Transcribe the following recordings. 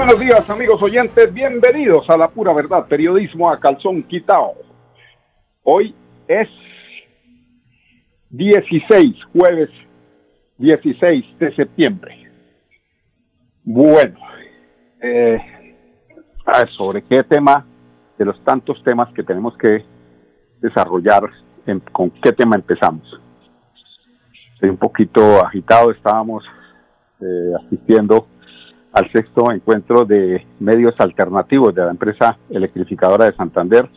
Buenos días amigos oyentes, bienvenidos a La Pura Verdad, periodismo a calzón quitao. Hoy es 16, jueves 16 de septiembre. Bueno, eh, sobre qué tema, de los tantos temas que tenemos que desarrollar, con qué tema empezamos. Estoy un poquito agitado, estábamos eh, asistiendo al sexto encuentro de medios alternativos de la empresa electrificadora de Santander.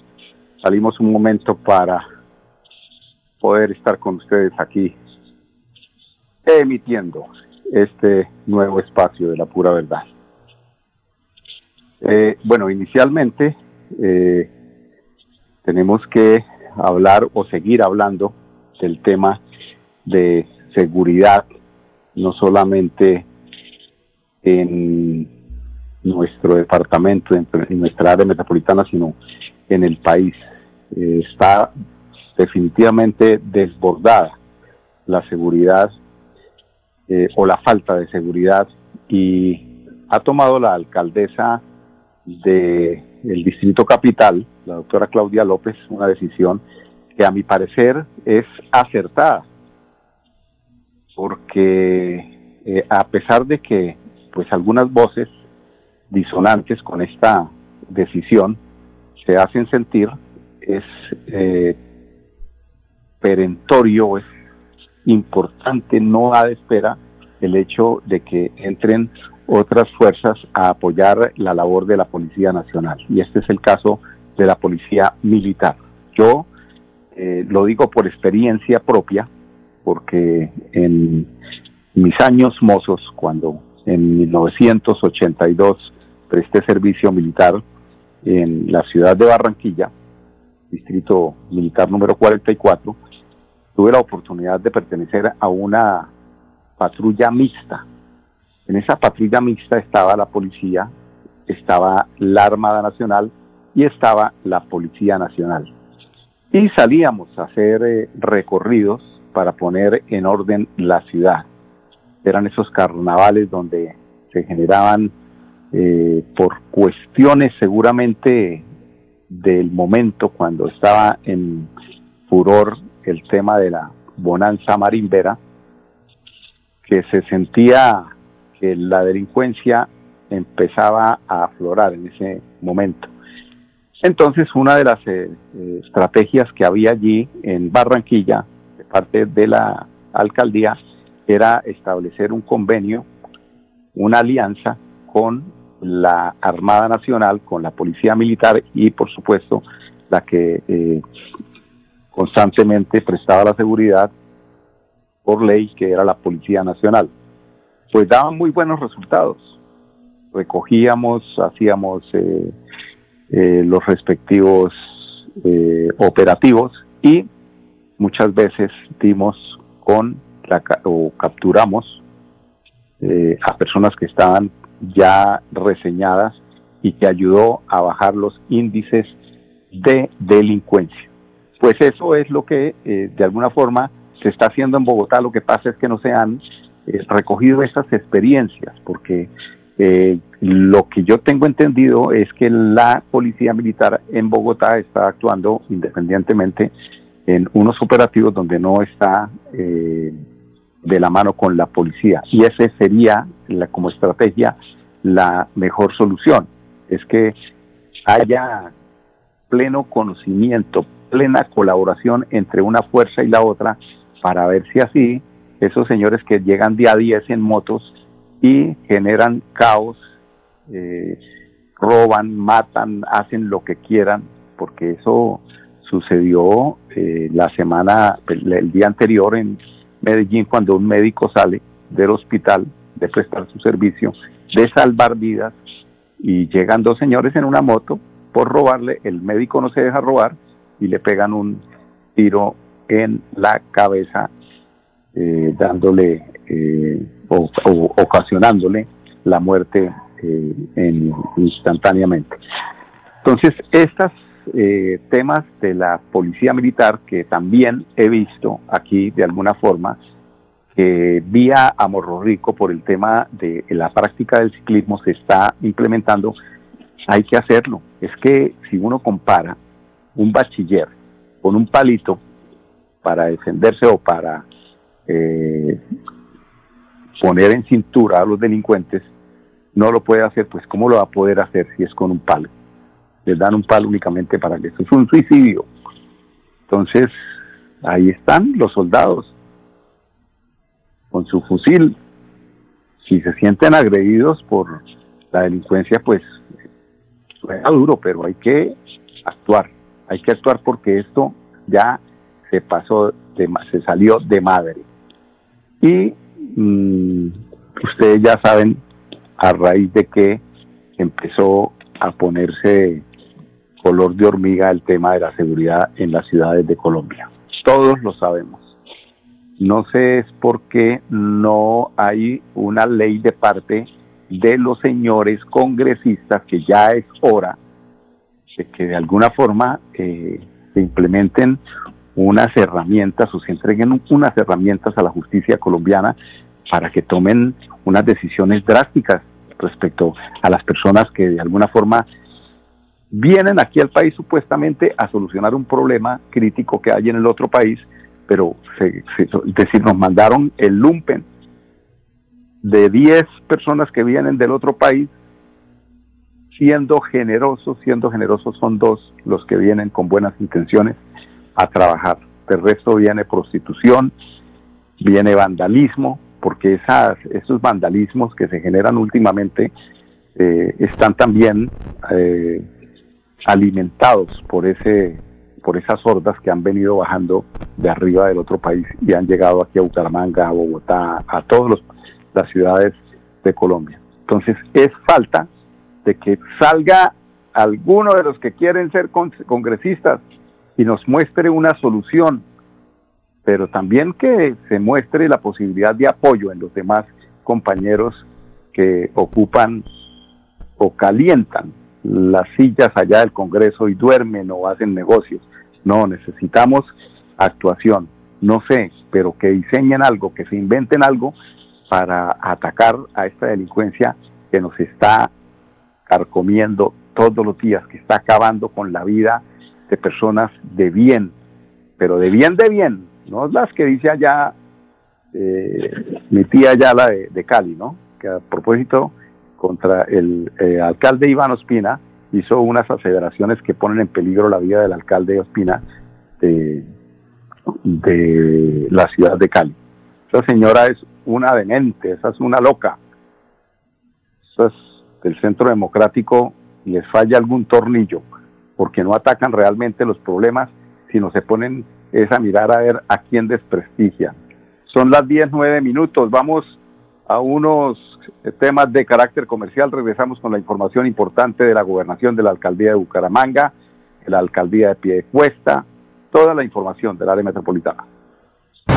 Salimos un momento para poder estar con ustedes aquí emitiendo este nuevo espacio de la pura verdad. Eh, bueno, inicialmente eh, tenemos que hablar o seguir hablando del tema de seguridad, no solamente en nuestro departamento, en, nuestra área metropolitana, sino en el país. Eh, está definitivamente desbordada la seguridad eh, o la falta de seguridad y ha tomado la alcaldesa del el distrito capital, la doctora Claudia López, una decisión que a mi parecer es acertada, porque eh, a pesar de que pues algunas voces disonantes con esta decisión se hacen sentir, es eh, perentorio, es importante, no da de espera el hecho de que entren otras fuerzas a apoyar la labor de la Policía Nacional. Y este es el caso de la Policía Militar. Yo eh, lo digo por experiencia propia, porque en mis años mozos, cuando en 1982 presté servicio militar en la ciudad de Barranquilla, distrito militar número 44. Tuve la oportunidad de pertenecer a una patrulla mixta. En esa patrulla mixta estaba la policía, estaba la Armada Nacional y estaba la Policía Nacional. Y salíamos a hacer eh, recorridos para poner en orden la ciudad eran esos carnavales donde se generaban eh, por cuestiones seguramente del momento cuando estaba en furor el tema de la bonanza marimbera, que se sentía que la delincuencia empezaba a aflorar en ese momento. Entonces, una de las eh, eh, estrategias que había allí en Barranquilla, de parte de la alcaldía, era establecer un convenio, una alianza con la Armada Nacional, con la Policía Militar y por supuesto la que eh, constantemente prestaba la seguridad por ley, que era la Policía Nacional. Pues daban muy buenos resultados. Recogíamos, hacíamos eh, eh, los respectivos operativos y muchas veces dimos con o capturamos eh, a personas que estaban ya reseñadas y que ayudó a bajar los índices de delincuencia. Pues eso es lo que eh, de alguna forma se está haciendo en Bogotá. Lo que pasa es que no se han eh, recogido esas experiencias, porque lo que yo tengo entendido es que la policía militar en Bogotá está actuando independientemente en unos operativos donde no está eh, de la mano con la policía. Y ese sería la, como estrategia la mejor solución. Es que haya pleno conocimiento, plena colaboración entre una fuerza y la otra para ver si así esos señores que llegan día a 10 en motos y generan caos, eh, roban, matan, hacen lo que quieran, porque eso sucedió eh, la semana, el día anterior en Medellín cuando un médico sale del hospital de prestar su servicio de salvar vidas y llegan dos señores en una moto por robarle, el médico no se deja robar y le pegan un tiro en la cabeza eh, dándole eh, o, ocasionándole la muerte eh, instantáneamente. Entonces, estos temas de la policía militar que también he visto aquí de alguna forma, que vía a Morro Rico por el tema de la práctica del ciclismo se está implementando, hay que hacerlo. Es que si uno compara un bachiller con un palito para defenderse o para eh, poner en cintura a los delincuentes, no lo puede hacer, pues ¿cómo lo va a poder hacer si es con un palo? Les dan un palo únicamente para que eso es un suicidio. Entonces, ahí están los soldados con su fusil. Si se sienten agredidos por la delincuencia, pues suena duro, pero hay que actuar. Hay que actuar porque esto ya se pasó, de, se salió de madre. Y mm, ustedes ya saben a raíz de que empezó a ponerse color de hormiga el tema de la seguridad en las ciudades de Colombia. Todos lo sabemos. No sé es por qué no hay una ley de parte de los señores congresistas que ya es hora de que de alguna forma eh, se implementen unas herramientas o se entreguen unas herramientas a la justicia colombiana para que tomen unas decisiones drásticas respecto a las personas que de alguna forma vienen aquí al país supuestamente a solucionar un problema crítico que hay en el otro país pero es decir, nos mandaron el lumpen de 10 personas que vienen del otro país, siendo generosos, siendo generosos son dos los que vienen con buenas intenciones a trabajar. El resto viene prostitución, viene vandalismo, porque esas, esos vandalismos que se generan últimamente eh, están también eh, alimentados por ese por esas hordas que han venido bajando de arriba del otro país y han llegado aquí a Bucaramanga, a Bogotá, a todas las ciudades de Colombia. Entonces es falta de que salga alguno de los que quieren ser congresistas y nos muestre una solución, pero también que se muestre la posibilidad de apoyo en los demás compañeros que ocupan o calientan las sillas allá del Congreso y duermen o hacen negocios. No, necesitamos actuación. No sé, pero que diseñen algo, que se inventen algo para atacar a esta delincuencia que nos está carcomiendo todos los días, que está acabando con la vida de personas de bien, pero de bien de bien, no las que dice allá eh, mi tía allá la de, Cali, ¿no? Que a propósito contra el eh, alcalde Iván Ospina, hizo unas aseveraciones que ponen en peligro la vida del alcalde de Ospina de, la ciudad de Cali. Esa señora es una demente, esa es una loca. Eso es del centro democrático les falla algún tornillo, porque no atacan realmente los problemas, sino se ponen esa mirar a ver a quién desprestigia. Son las 10, 9 minutos, vamos a unos temas de carácter comercial, regresamos con la información importante de la gobernación de la alcaldía de Bucaramanga, de la alcaldía de Piedecuesta, toda la información del área metropolitana.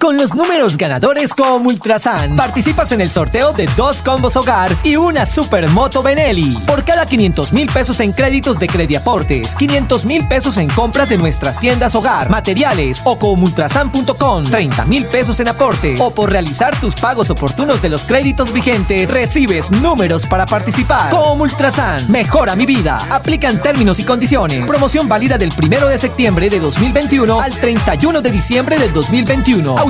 Con los números ganadores como Ultrasan, participas en el sorteo de dos combos hogar y una supermoto Benelli. Por cada 500 mil pesos en créditos de Crediaportes, 500 mil pesos en compras de nuestras tiendas hogar, materiales o con ultrasan.com, 30 mil pesos en aportes o por realizar tus pagos oportunos de los créditos vigentes, recibes números para participar. Como Ultrasan, mejora mi vida. Aplican términos y condiciones. Promoción válida del 1 de septiembre de 2021 al 31 de diciembre del 2021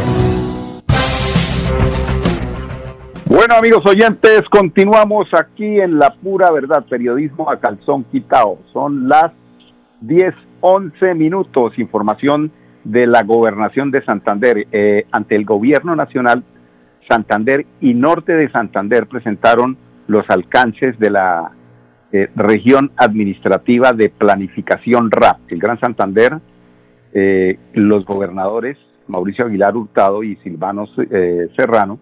Bueno, amigos oyentes, continuamos aquí en La Pura Verdad, periodismo a calzón quitado. Son las 10, 11 minutos. Información de la gobernación de Santander. Eh, ante el gobierno nacional, Santander y Norte de Santander presentaron los alcances de la eh, región administrativa de planificación RAP. El Gran Santander, eh, los gobernadores Mauricio Aguilar Hurtado y Silvano eh, Serrano,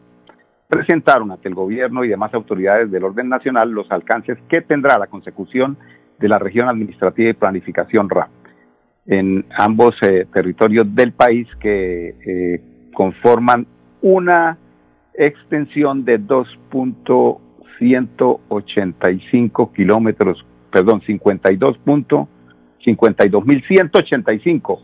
presentaron ante el gobierno y demás autoridades del orden nacional los alcances que tendrá la consecución de la región administrativa de planificación RAP en ambos eh, territorios del país que eh, conforman una extensión de 2.185 kilómetros, perdón, 52.52.185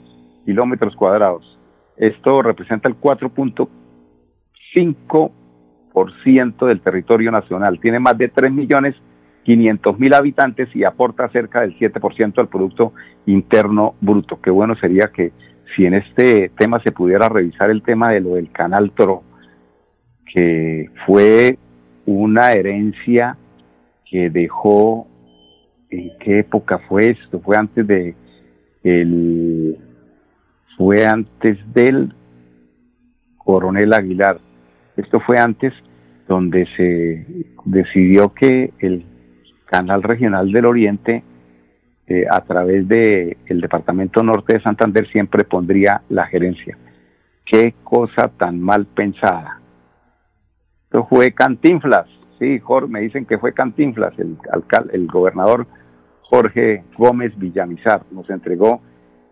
kilómetros cuadrados esto representa el 4.5% del territorio nacional. Tiene más de 3 millones 500 mil habitantes y aporta cerca del 7% al Producto Interno Bruto. Qué bueno sería que si en este tema se pudiera revisar el tema de lo del Canal Toro, que fue una herencia que dejó, ¿en qué época fue esto? Fue antes de el fue antes del coronel Aguilar. Esto fue antes donde se decidió que el canal regional del Oriente, eh, a través del el Departamento Norte de Santander, siempre pondría la gerencia. Qué cosa tan mal pensada. Esto fue Cantinflas, sí, Jorge, me dicen que fue Cantinflas, el, el gobernador Jorge Gómez Villamizar, nos entregó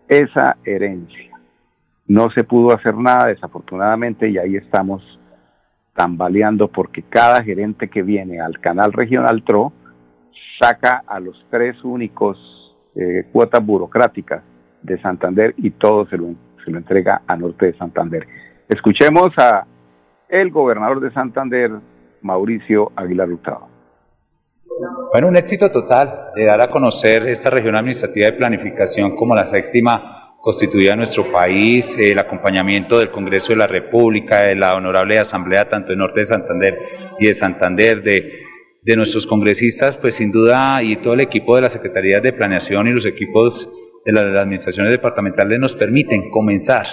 esa herencia. No se pudo hacer nada, desafortunadamente, y ahí estamos tambaleando porque cada gerente que viene al canal regional TRO saca a los tres únicos eh, cuotas burocráticas de Santander y todo se lo, se lo entrega a Norte de Santander. Escuchemos a el gobernador de Santander, Mauricio Aguilar Hurtado. Bueno, un éxito total de dar a conocer esta región administrativa de planificación como la séptima constituida nuestro país, el acompañamiento del Congreso de la República, de la Honorable Asamblea, tanto de Norte de Santander y de Santander, de, de nuestros congresistas, pues sin duda, y todo el equipo de la Secretaría de Planeación y los equipos de las administraciones departamentales nos permiten comenzar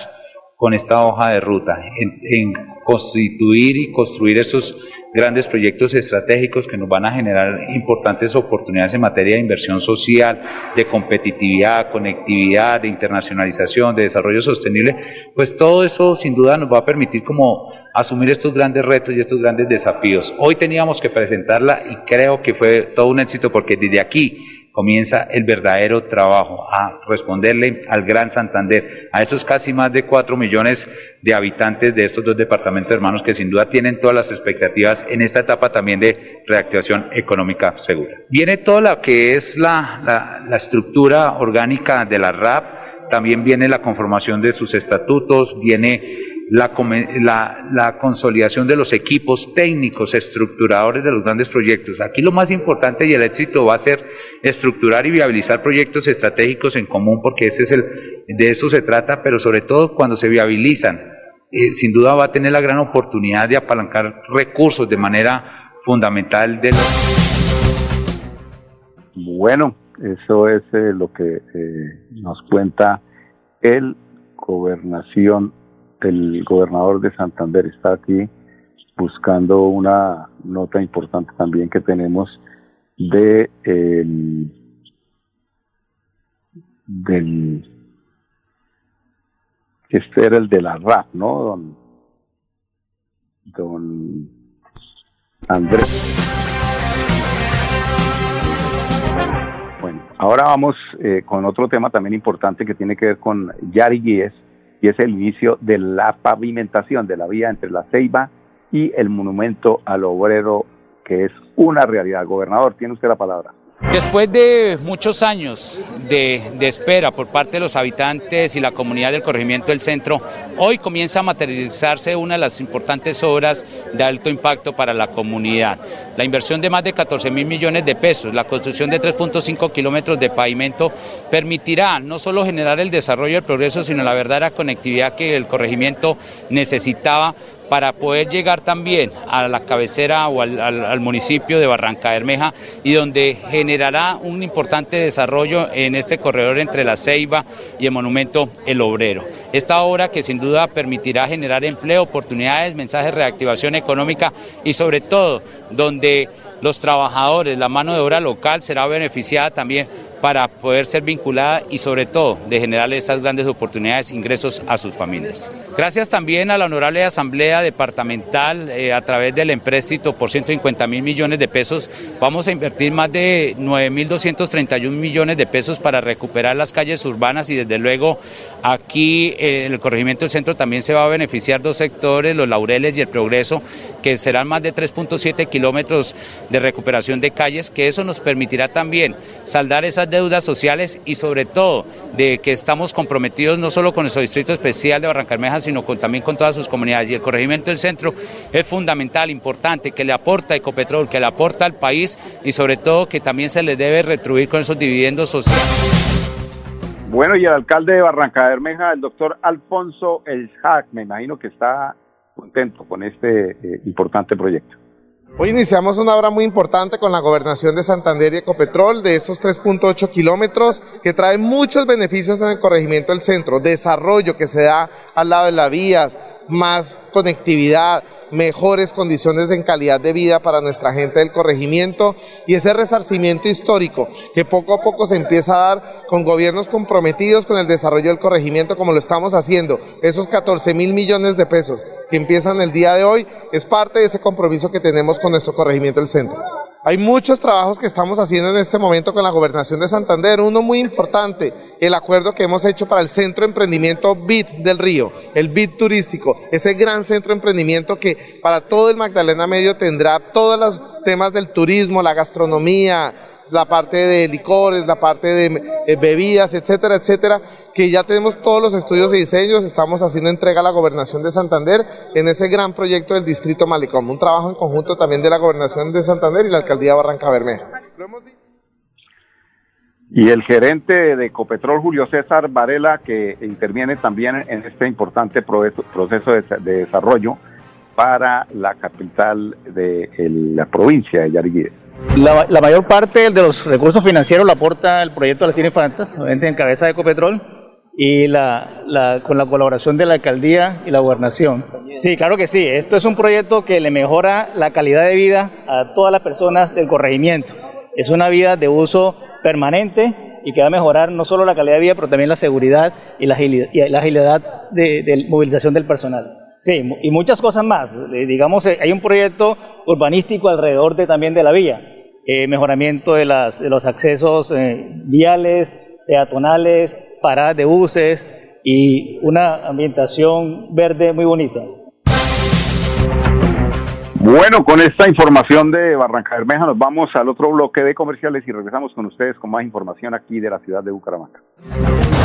con esta hoja de ruta, en, constituir y construir esos grandes proyectos estratégicos que nos van a generar importantes oportunidades en materia de inversión social, de competitividad, conectividad, de internacionalización, de desarrollo sostenible, pues todo eso sin duda nos va a permitir como asumir estos grandes retos y estos grandes desafíos. Hoy teníamos que presentarla y creo que fue todo un éxito porque desde aquí comienza el verdadero trabajo, a responderle al Gran Santander, a esos casi más de cuatro millones de habitantes de estos dos departamentos hermanos que sin duda tienen todas las expectativas en esta etapa también de reactivación económica segura. Viene toda lo que es la, la estructura orgánica de la RAP, también viene la conformación de sus estatutos, viene la, la, consolidación de los equipos técnicos estructuradores de los grandes proyectos. Aquí lo más importante y el éxito va a ser estructurar y viabilizar proyectos estratégicos en común, porque ese es el, de eso se trata, pero sobre todo cuando se viabilizan, eh, sin duda va a tener la gran oportunidad de apalancar recursos de manera fundamental de los... Bueno, eso es eh, lo que eh, nos cuenta el gobernación, el gobernador de Santander está aquí buscando una nota importante también que tenemos de del este era el de la RAP, ¿no? Don, don Andrés. Ahora vamos eh, con otro tema también importante que tiene que ver con Yari Guíez y es el inicio de la pavimentación de la vía entre la Ceiba y el monumento al obrero que es una realidad. Gobernador, tiene usted la palabra. Después de muchos años de, espera por parte de los habitantes y la comunidad del corregimiento del centro, hoy comienza a materializarse una de las importantes obras de alto impacto para la comunidad. La inversión de más de 14 mil millones de pesos, la construcción de 3.5 kilómetros de pavimento permitirá no solo generar el desarrollo y el progreso, sino la verdadera conectividad que el corregimiento necesitaba para poder llegar también a la cabecera o al, municipio de Barranca Bermeja y donde generará un importante desarrollo en este corredor entre la Ceiba y el monumento El Obrero. Esta obra que sin duda permitirá generar empleo, oportunidades, mensajes de reactivación económica y sobre todo donde los trabajadores, la mano de obra local será beneficiada también para poder ser vinculada y sobre todo de generar esas grandes oportunidades, ingresos a sus familias. Gracias también a la Honorable Asamblea Departamental eh, a través del empréstito por 150 mil millones de pesos. Vamos a invertir más de 9.231 millones de pesos para recuperar las calles urbanas y desde luego aquí eh, en el corregimiento del centro también se va a beneficiar dos sectores, los Laureles y el Progreso, que serán más de 3.7 kilómetros de recuperación de calles, que eso nos permitirá también saldar esas deudas sociales y sobre todo de que estamos comprometidos no solo con nuestro distrito especial de Barrancarmeja, sino también con todas sus comunidades. Y el corregimiento del centro es fundamental, importante, que le aporta Ecopetrol, que le aporta al país y sobre todo que también se le debe retribuir con esos dividendos sociales. Bueno, y el alcalde de Barranca Bermeja, el doctor Alfonso El me imagino que está contento con este eh, importante proyecto. Hoy iniciamos una obra muy importante con la gobernación de Santander y Ecopetrol de estos 3.8 kilómetros que trae muchos beneficios en el corregimiento del centro, desarrollo que se da al lado de las vías, más conectividad, mejores condiciones en calidad de vida para nuestra gente del corregimiento y ese resarcimiento histórico que poco a poco se empieza a dar con gobiernos comprometidos con el desarrollo del corregimiento como lo estamos haciendo. Esos 14 mil millones de pesos que empiezan el día de hoy es parte de ese compromiso que tenemos con nuestro corregimiento del centro. Hay muchos trabajos que estamos haciendo en este momento con la Gobernación de Santander. Uno muy importante, el acuerdo que hemos hecho para el Centro de Emprendimiento BIT del Río, el BIT turístico, ese gran centro de emprendimiento que para todo el Magdalena Medio tendrá todos los temas del turismo, la gastronomía, la parte de licores, la parte de eh, bebidas, etcétera, etcétera, que ya tenemos todos los estudios y diseños, estamos haciendo entrega a la Gobernación de Santander en ese gran proyecto del Distrito Malicom, un trabajo en conjunto también de la Gobernación de Santander y la Alcaldía Barranca Bermeja. Y el gerente de Ecopetrol, Julio César Varela, que interviene también en este importante proceso de, desarrollo para la capital de la provincia de Yariguí. La, mayor parte de los recursos financieros lo aporta el proyecto de las Cine Fantas, obviamente en cabeza de Ecopetrol, y la, con la colaboración de la alcaldía y la gobernación. Sí, claro que sí. Esto es un proyecto que le mejora la calidad de vida a todas las personas del corregimiento. Es una vida de uso permanente y que va a mejorar no solo la calidad de vida, pero también la seguridad y la agilidad, de, movilización del personal. Sí, y muchas cosas más. Eh, digamos, eh, hay un proyecto urbanístico alrededor de, también de la vía. Eh, mejoramiento de, las, de los accesos viales, peatonales, paradas de buses y una ambientación verde muy bonita. Bueno, con esta información de Barranca Bermeja nos vamos al otro bloque de comerciales y regresamos con ustedes con más información aquí de la ciudad de Bucaramanga.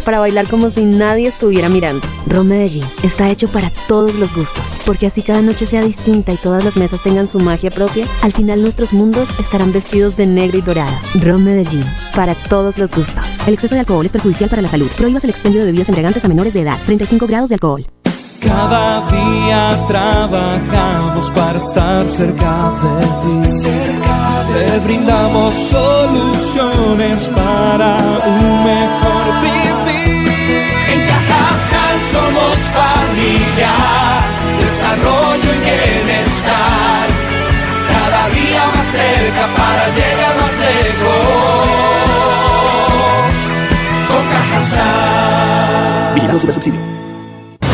para bailar como si nadie estuviera mirando. Ron Medellín está hecho para todos los gustos, porque así cada noche sea distinta y todas las mesas tengan su magia propia, al final nuestros mundos estarán vestidos de negro y dorado. Ron Medellín, para todos los gustos. El exceso de alcohol es perjudicial para la salud. Prohíbas el expendio de bebidas embriagantes a menores de edad. 35 grados de alcohol. Cada día trabajamos para estar cerca de ti. Cerca Te brindamos soluciones para un mejor vivir. Somos familia, desarrollo y bienestar. Cada día más cerca para llegar más lejos. Con su subsidio.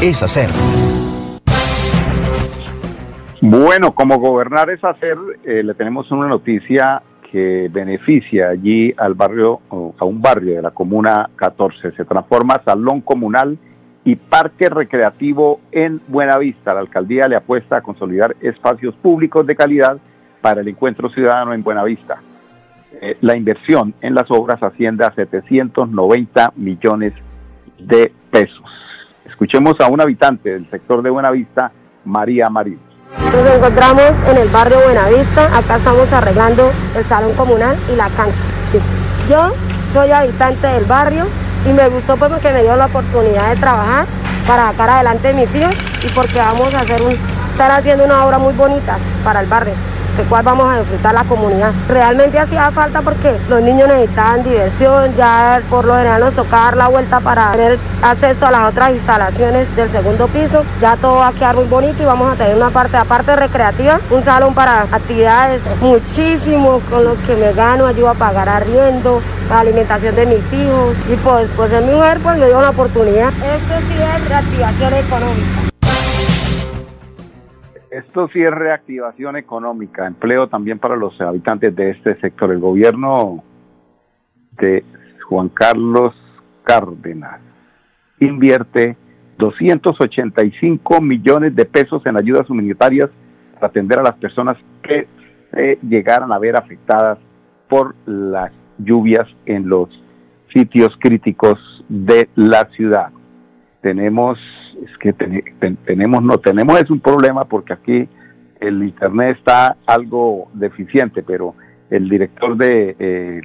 es hacer. Bueno, como gobernar es hacer, eh, le tenemos una noticia que beneficia allí al barrio, a un barrio de la comuna 14. Se transforma salón comunal y parque recreativo en Buenavista. La alcaldía le apuesta a consolidar espacios públicos de calidad para el encuentro ciudadano en Buenavista. Eh, la inversión en las obras asciende a 790 millones de pesos. Escuchemos a un habitante del sector de Buenavista, María Marín. Nos encontramos en el barrio Buenavista, acá estamos arreglando el salón comunal y la cancha. Yo soy habitante del barrio y me gustó pues porque me dio la oportunidad de trabajar para sacar adelante mis hijos y porque vamos a estar haciendo una obra muy bonita para el barrio cual vamos a disfrutar la comunidad. Realmente hacía falta porque los niños necesitaban diversión, ya por lo general nos tocaba dar la vuelta para tener acceso a las otras instalaciones del segundo piso. Ya todo va a quedar muy bonito y vamos a tener una parte aparte recreativa, un salón para actividades muchísimo con lo que me gano, ayudo a pagar arriendo, la alimentación de mis hijos y pues, pues en mi mujer pues me dio una oportunidad. Esto sí es reactivación económica. Esto sí es reactivación económica, empleo también para los habitantes de este sector. El gobierno de Juan Carlos Cárdenas invierte 285 millones de pesos en ayudas humanitarias para atender a las personas que llegaran a ver afectadas por las lluvias en los sitios críticos de la ciudad. Tenemos es que tenemos, no tenemos es un problema porque aquí el internet está algo deficiente, pero el director de,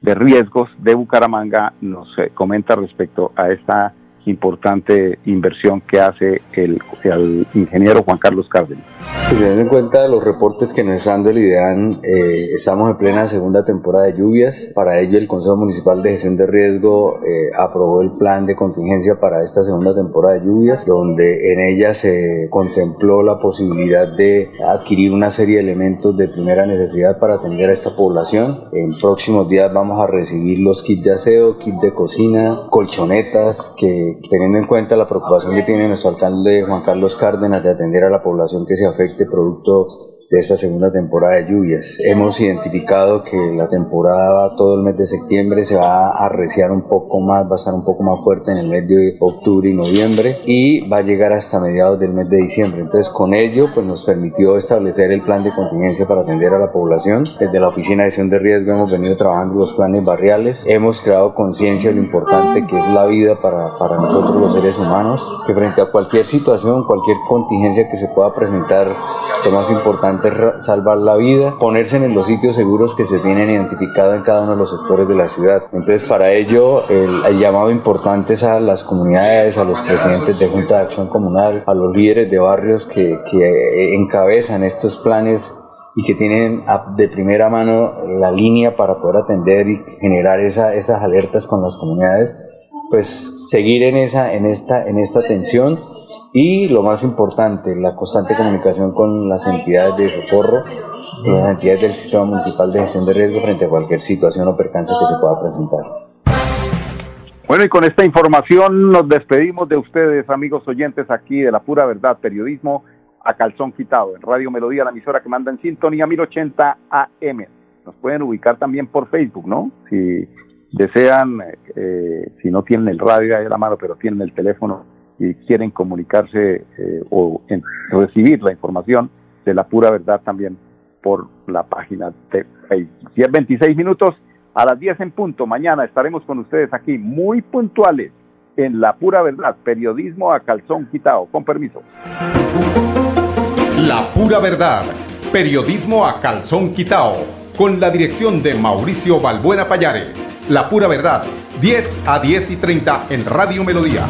de riesgos de Bucaramanga nos eh, comenta respecto a esta importante inversión que hace el, el ingeniero Juan Carlos Cárdenas. Teniendo en cuenta los reportes que nos está dando el IDEAN, eh, estamos en plena segunda temporada de lluvias. Para ello, el Consejo Municipal de Gestión de Riesgo eh, aprobó el plan de contingencia para esta segunda temporada de lluvias, donde en ella se contempló la posibilidad de adquirir una serie de elementos de primera necesidad para atender a esta población. En próximos días vamos a recibir los kits de aseo, kits de cocina, colchonetas, que teniendo en cuenta la preocupación que tiene nuestro alcalde Juan Carlos Cárdenas de atender a la población que se afecta este producto de esta segunda temporada de lluvias. Hemos identificado que la temporada todo el mes de septiembre se va a arreciar un poco más, va a estar un poco más fuerte en el mes de octubre y noviembre y va a llegar hasta mediados del mes de diciembre. Entonces con ello pues nos permitió establecer el plan de contingencia para atender a la población. Desde la Oficina de Gestión de Riesgo hemos venido trabajando los planes barriales, hemos creado conciencia de lo importante que es la vida para, para nosotros los seres humanos, que frente a cualquier situación, cualquier contingencia que se pueda presentar, lo más importante salvar la vida, ponerse en los sitios seguros que se tienen identificado en cada uno de los sectores de la ciudad. Entonces, para ello, el, llamado importante es a las comunidades, a los presidentes de Junta de Acción Comunal, a los líderes de barrios que, que encabezan estos planes y que tienen de primera mano la línea para poder atender y generar esa, esas alertas con las comunidades, pues seguir en, esa, en, esta, en esta atención y lo más importante, la constante comunicación con las entidades de socorro, las entidades del Sistema Municipal de Gestión de Riesgo frente a cualquier situación o percance que se pueda presentar. Bueno, y con esta información nos despedimos de ustedes, amigos oyentes, aquí de La Pura Verdad, periodismo a calzón quitado, en Radio Melodía, la emisora que manda en sintonía 1080 AM. Nos pueden ubicar también por Facebook, ¿no? Si desean, eh, si no tienen el radio ahí a la mano, pero tienen el teléfono y quieren comunicarse eh, o recibir la información de la pura verdad también por la página de Facebook. 10, 26 minutos a las 10 en punto. Mañana estaremos con ustedes aquí muy puntuales en La Pura Verdad, periodismo a calzón quitado. Con permiso. La Pura Verdad, periodismo a calzón quitado, con la dirección de Mauricio Balbuena Payares. La Pura Verdad, 10 a 10 y 30 en Radio Melodía.